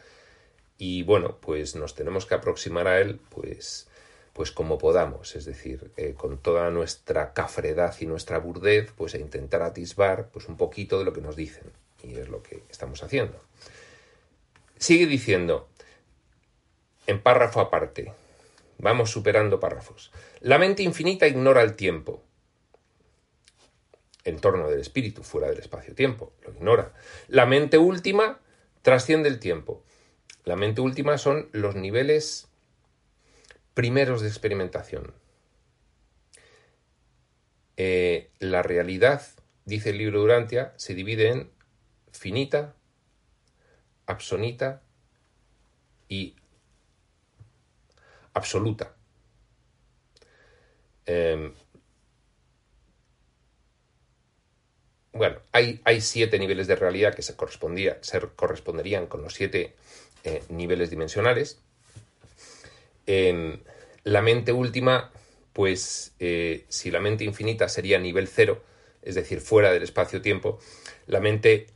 Speaker 2: Y bueno, pues nos tenemos que aproximar a él, pues, pues como podamos, es decir, eh, con toda nuestra cafredad y nuestra burdez, pues a intentar atisbar pues un poquito de lo que nos dicen. Y es lo que estamos haciendo. Sigue diciendo, en párrafo aparte, vamos superando párrafos. La mente infinita ignora el tiempo. En torno del espíritu, fuera del espacio-tiempo, lo ignora. La mente última trasciende el tiempo. La mente última son los niveles primeros de experimentación. Eh, la realidad, dice el libro Durantia, se divide en finita, absonita y absoluta. Em, bueno, hay, siete niveles de realidad que se, correspondía, se corresponderían con los siete eh, niveles dimensionales. Em, la mente última, pues eh, si la mente infinita sería nivel cero, es decir, fuera del espacio-tiempo, la mente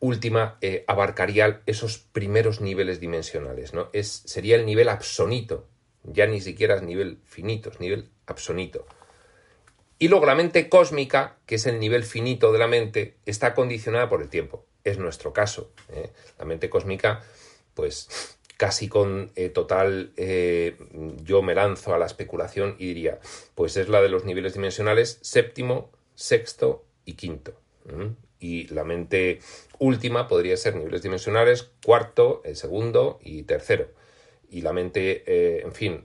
Speaker 2: última eh, abarcaría esos primeros niveles dimensionales, ¿no? Es, sería el nivel absonito, ya ni siquiera es nivel finito, es nivel absonito. Y luego la mente cósmica, que es el nivel finito de la mente, está condicionada por el tiempo. Es nuestro caso. ¿eh? La mente cósmica, pues casi con eh, total, yo me lanzo a la especulación y diría, pues es la de los niveles dimensionales séptimo, sexto y quinto. Y la mente última podría ser niveles dimensionales cuarto, el segundo y tercero. Y la mente, en fin,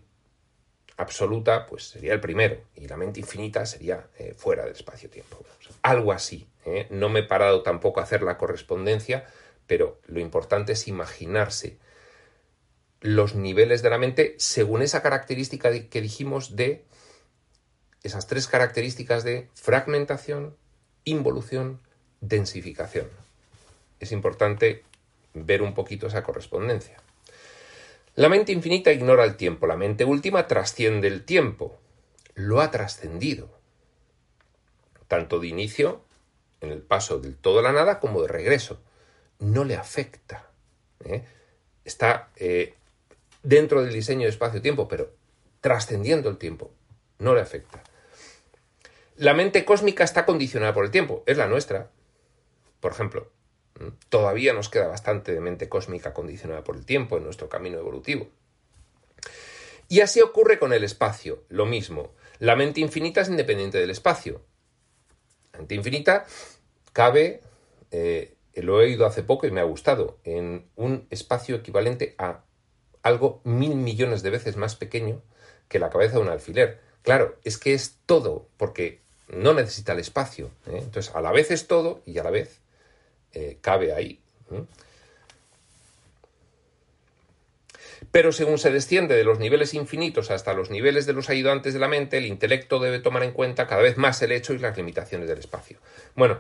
Speaker 2: absoluta, pues sería el primero, y la mente infinita sería eh, fuera del espacio-tiempo. algo así. ¿eh? No me he parado tampoco a hacer la correspondencia, pero lo importante es imaginarse los niveles de la mente según esa característica que dijimos de esas tres características de fragmentación, involución, densificación. Es importante ver un poquito esa correspondencia. La mente infinita ignora el tiempo, la mente última trasciende el tiempo, lo ha trascendido, tanto de inicio, en el paso del todo a la nada, como de regreso. No le afecta. ¿eh? Está eh, dentro del diseño de espacio-tiempo, pero trascendiendo el tiempo. No le afecta. La mente cósmica está condicionada por el tiempo, es la nuestra. Por ejemplo, Todavía nos queda bastante de mente cósmica condicionada por el tiempo en nuestro camino evolutivo. Y así ocurre con el espacio, lo mismo. La mente infinita es independiente del espacio. La mente infinita cabe, eh, lo he oído hace poco y me ha gustado, en un espacio equivalente a algo mil millones de veces más pequeño que la cabeza de un alfiler. Claro, es que es todo, porque no necesita el espacio. ¿eh? Entonces, a la vez es todo y a la vez eh, cabe ahí. Pero según se desciende de los niveles infinitos hasta los niveles de los ayudantes de la mente, el intelecto debe tomar en cuenta cada vez más el hecho y las limitaciones del espacio. Bueno,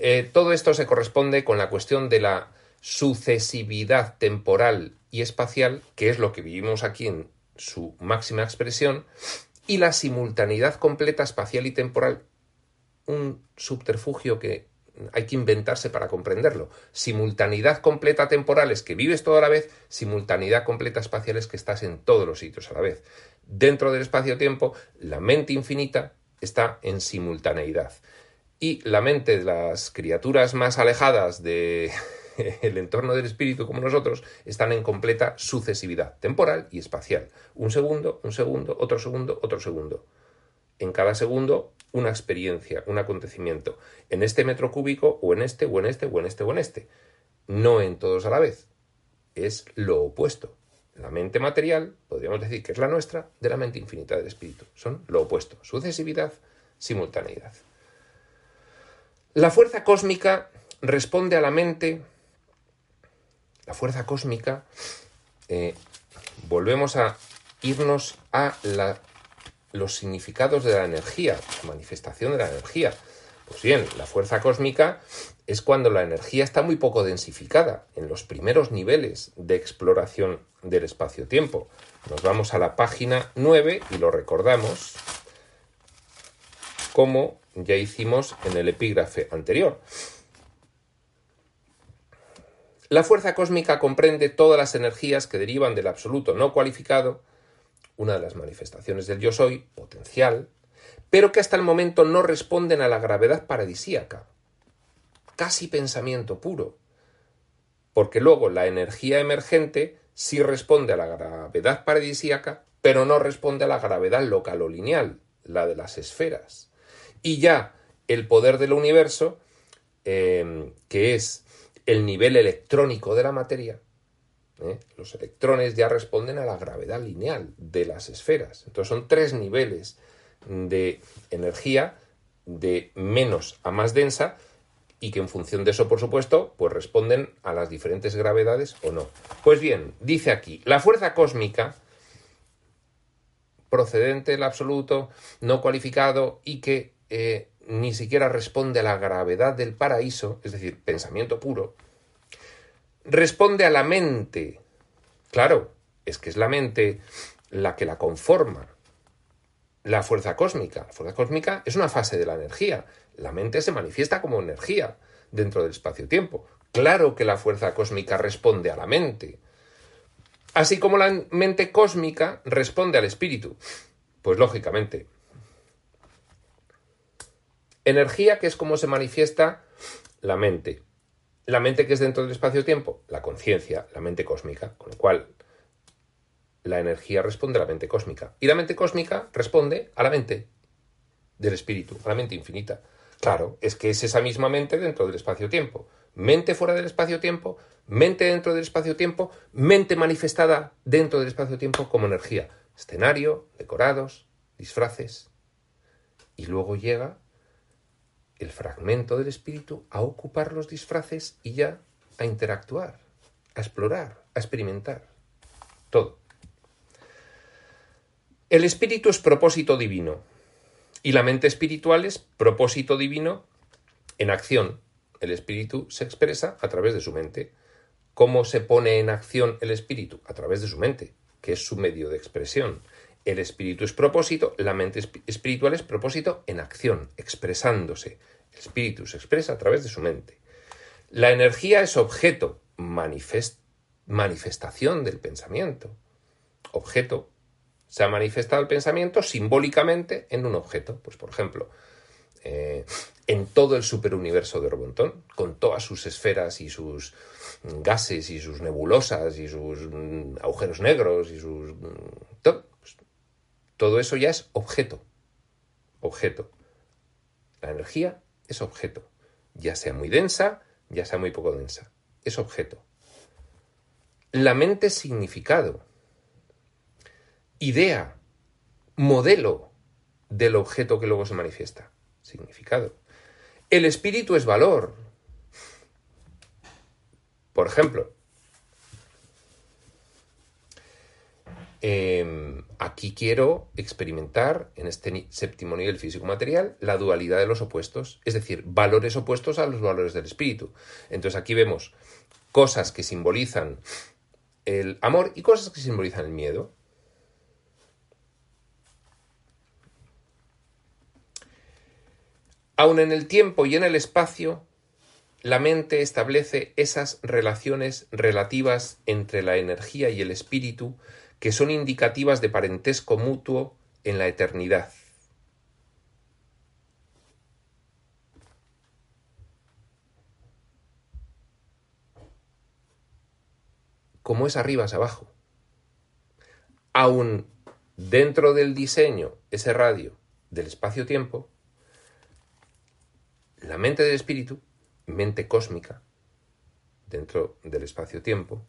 Speaker 2: eh, todo esto se corresponde con la cuestión de la sucesividad temporal y espacial, que es lo que vivimos aquí en su máxima expresión, y la simultaneidad completa espacial y temporal, un subterfugio que hay que inventarse para comprenderlo. Simultaneidad completa temporal es que vives todo a la vez, simultaneidad completa espacial es que estás en todos los sitios a la vez. Dentro del espacio-tiempo, la mente infinita está en simultaneidad. Y la mente de las criaturas más alejadas del *laughs* entorno del espíritu como nosotros están en completa sucesividad temporal y espacial. Un segundo, un segundo, otro segundo, otro segundo. En cada segundo una experiencia, un acontecimiento, en este metro cúbico o en este o en este o en este o en este. No en todos a la vez. Es lo opuesto. La mente material, podríamos decir que es la nuestra, de la mente infinita del espíritu. Son lo opuesto. Sucesividad, simultaneidad. La fuerza cósmica responde a la mente. La fuerza cósmica, eh, volvemos a irnos a la los significados de la energía, la manifestación de la energía. Pues bien, la fuerza cósmica es cuando la energía está muy poco densificada, en los primeros niveles de exploración del espacio-tiempo. Nos vamos a la página 9 y lo recordamos como ya hicimos en el epígrafe anterior. La fuerza cósmica comprende todas las energías que derivan del absoluto no cualificado, una de las manifestaciones del yo soy, potencial, pero que hasta el momento no responden a la gravedad paradisíaca. Casi pensamiento puro. Porque luego la energía emergente sí responde a la gravedad paradisíaca, pero no responde a la gravedad local o lineal, la de las esferas. Y ya el poder del universo, eh, que es el nivel electrónico de la materia, ¿eh? Los electrones ya responden a la gravedad lineal de las esferas. Entonces son tres niveles de energía de menos a más densa y que en función de eso, por supuesto, pues responden a las diferentes gravedades o no. Pues bien, dice aquí, la fuerza cósmica procedente del absoluto, no cualificado y que eh, ni siquiera responde a la gravedad del paraíso, es decir, pensamiento puro, responde a la mente. Claro, es que es la mente la que la conforma. La fuerza cósmica. La fuerza cósmica es una fase de la energía. La mente se manifiesta como energía dentro del espacio-tiempo. Claro que la fuerza cósmica responde a la mente. Así como la mente cósmica responde al espíritu. Pues lógicamente. Energía, que es como se manifiesta la mente. La mente que es dentro del espacio-tiempo, la conciencia, la mente cósmica, con lo cual la energía responde a la mente cósmica. Y la mente cósmica responde a la mente del espíritu, a la mente infinita. Claro, es que es esa misma mente dentro del espacio-tiempo. Mente fuera del espacio-tiempo, mente dentro del espacio-tiempo, mente manifestada dentro del espacio-tiempo como energía. Escenario, decorados, disfraces. Y luego llega el fragmento del espíritu a ocupar los disfraces y ya a interactuar, a explorar, a experimentar. Todo. El espíritu es propósito divino y la mente espiritual es propósito divino en acción. El espíritu se expresa a través de su mente. ¿Cómo se pone en acción el espíritu? A través de su mente, que es su medio de expresión. El espíritu es propósito, la mente espiritual es propósito en acción, expresándose. El espíritu se expresa a través de su mente. La energía es objeto, manifestación del pensamiento. Objeto se ha manifestado el pensamiento simbólicamente en un objeto. Pues, por ejemplo, eh, en todo el superuniverso de Robontón, con todas sus esferas y sus gases y sus nebulosas y sus mm, agujeros negros y sus... Mm, todo eso ya es objeto. Objeto. La energía es objeto. Ya sea muy densa, ya sea muy poco densa. Es objeto. La mente es significado idea, modelo del objeto que luego se manifiesta. Significado. El espíritu es valor. Por ejemplo, em, aquí quiero experimentar en este séptimo nivel físico-material la dualidad de los opuestos, es decir, valores opuestos a los valores del espíritu. Entonces aquí vemos cosas que simbolizan el amor y cosas que simbolizan el miedo. Aun en el tiempo y en el espacio, la mente establece esas relaciones relativas entre la energía y el espíritu que son indicativas de parentesco mutuo en la eternidad. Como es arriba es abajo. Aun dentro del diseño, ese radio del espacio-tiempo, la mente del espíritu, mente cósmica, dentro del espacio-tiempo,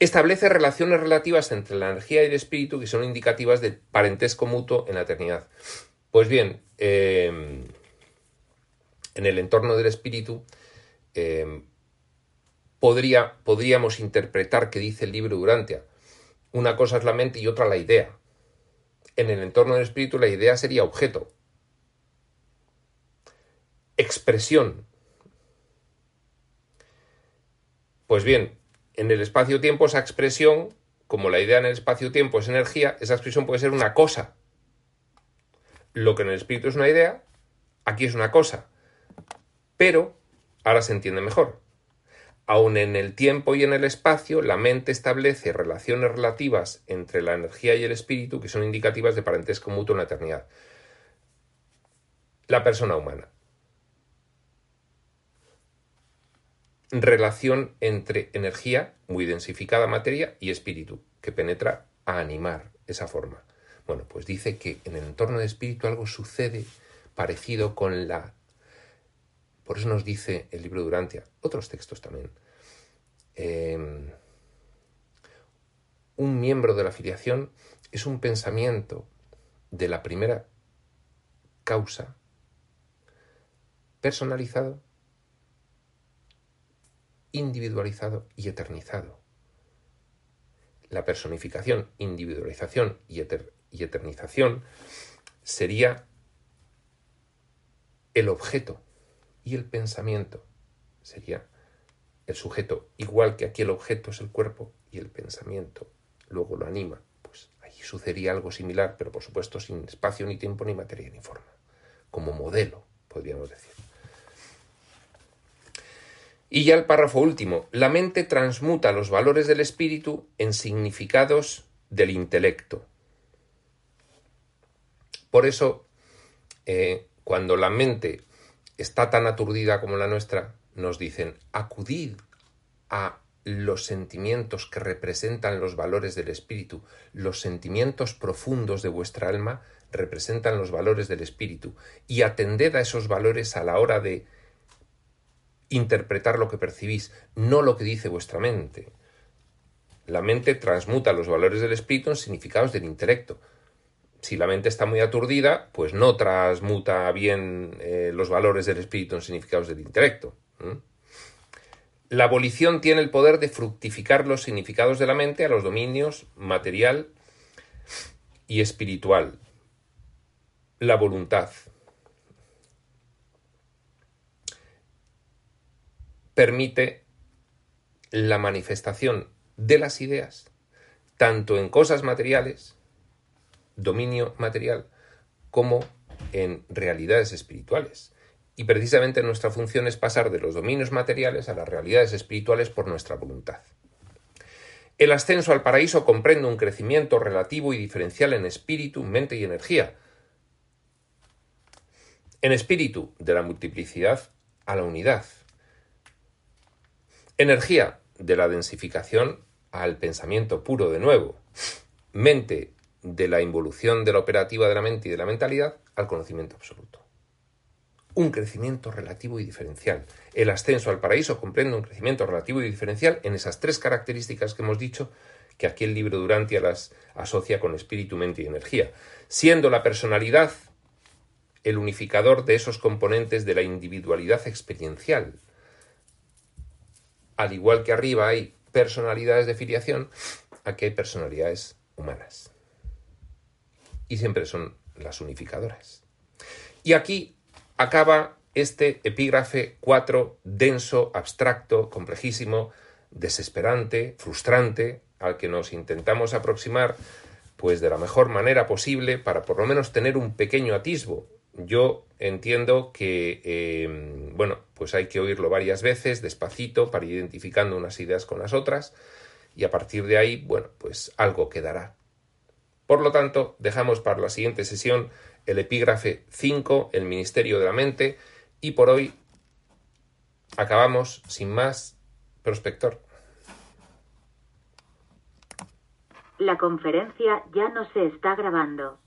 Speaker 2: establece relaciones relativas entre la energía y el espíritu que son indicativas de parentesco mutuo en la eternidad. Pues bien, em, en el entorno del espíritu em, podría, podríamos interpretar que dice el libro Durantia. Una cosa es la mente y otra la idea. En el entorno del espíritu la idea sería objeto, expresión. Pues bien, en el espacio-tiempo esa expresión, como la idea en el espacio-tiempo es energía, esa expresión puede ser una cosa. Lo que en el espíritu es una idea, aquí es una cosa. Pero, ahora se entiende mejor. Aun en el tiempo y en el espacio, la mente establece relaciones relativas entre la energía y el espíritu que son indicativas de parentesco mutuo en la eternidad. La persona humana. Relación entre energía, muy densificada materia, y espíritu, que penetra a animar esa forma. Bueno, pues dice que en el entorno del espíritu algo sucede parecido con la... Por eso nos dice el libro Durantia, otros textos también. Em, un miembro de la afiliación es un pensamiento de la primera causa personalizado individualizado y eternizado. La personificación, individualización y, eternización sería el objeto y el pensamiento sería el sujeto, igual que aquí el objeto es el cuerpo y el pensamiento luego lo anima, pues allí sucedería algo similar, pero por supuesto sin espacio ni tiempo ni materia ni forma, como modelo, podríamos decir. Y ya el párrafo último. La mente transmuta los valores del espíritu en significados del intelecto. Por eso, eh, cuando la mente está tan aturdida como la nuestra, nos dicen, acudid a los sentimientos que representan los valores del espíritu, los sentimientos profundos de vuestra alma representan los valores del espíritu, y atended a esos valores a la hora de interpretar lo que percibís, no lo que dice vuestra mente. La mente transmuta los valores del espíritu en significados del intelecto. Si la mente está muy aturdida, pues no transmuta bien eh, los valores del espíritu en significados del intelecto. La abolición tiene el poder de fructificar los significados de la mente a los dominios material y espiritual. La voluntad. Permite la manifestación de las ideas, tanto en cosas materiales, dominio material, como en realidades espirituales. Y precisamente nuestra función es pasar de los dominios materiales a las realidades espirituales por nuestra voluntad. El ascenso al paraíso comprende un crecimiento relativo y diferencial en espíritu, mente y energía. En espíritu, de la multiplicidad a la unidad. Energía, de la densificación al pensamiento puro de nuevo. Mente, de la involución de la operativa de la mente y de la mentalidad al conocimiento absoluto un crecimiento relativo y diferencial. El ascenso al paraíso comprende un crecimiento relativo y diferencial en esas tres características que hemos dicho que aquí el libro Durantia las asocia con espíritu, mente y energía, siendo la personalidad el unificador de esos componentes de la individualidad experiencial. Al igual que arriba hay personalidades de filiación, aquí hay personalidades humanas. Y siempre son las unificadoras. Y aquí acaba este epígrafe 4 denso, abstracto, complejísimo, desesperante, frustrante, al que nos intentamos aproximar pues de la mejor manera posible para por lo menos tener un pequeño atisbo. Yo entiendo que, em, bueno, pues hay que oírlo varias veces, despacito, para ir identificando unas ideas con las otras, y a partir de ahí, bueno, pues algo quedará. Por lo tanto, dejamos para la siguiente sesión el epígrafe 5, el Ministerio de la Mente, y por hoy acabamos sin más. Prospector.
Speaker 1: La conferencia ya no se está grabando.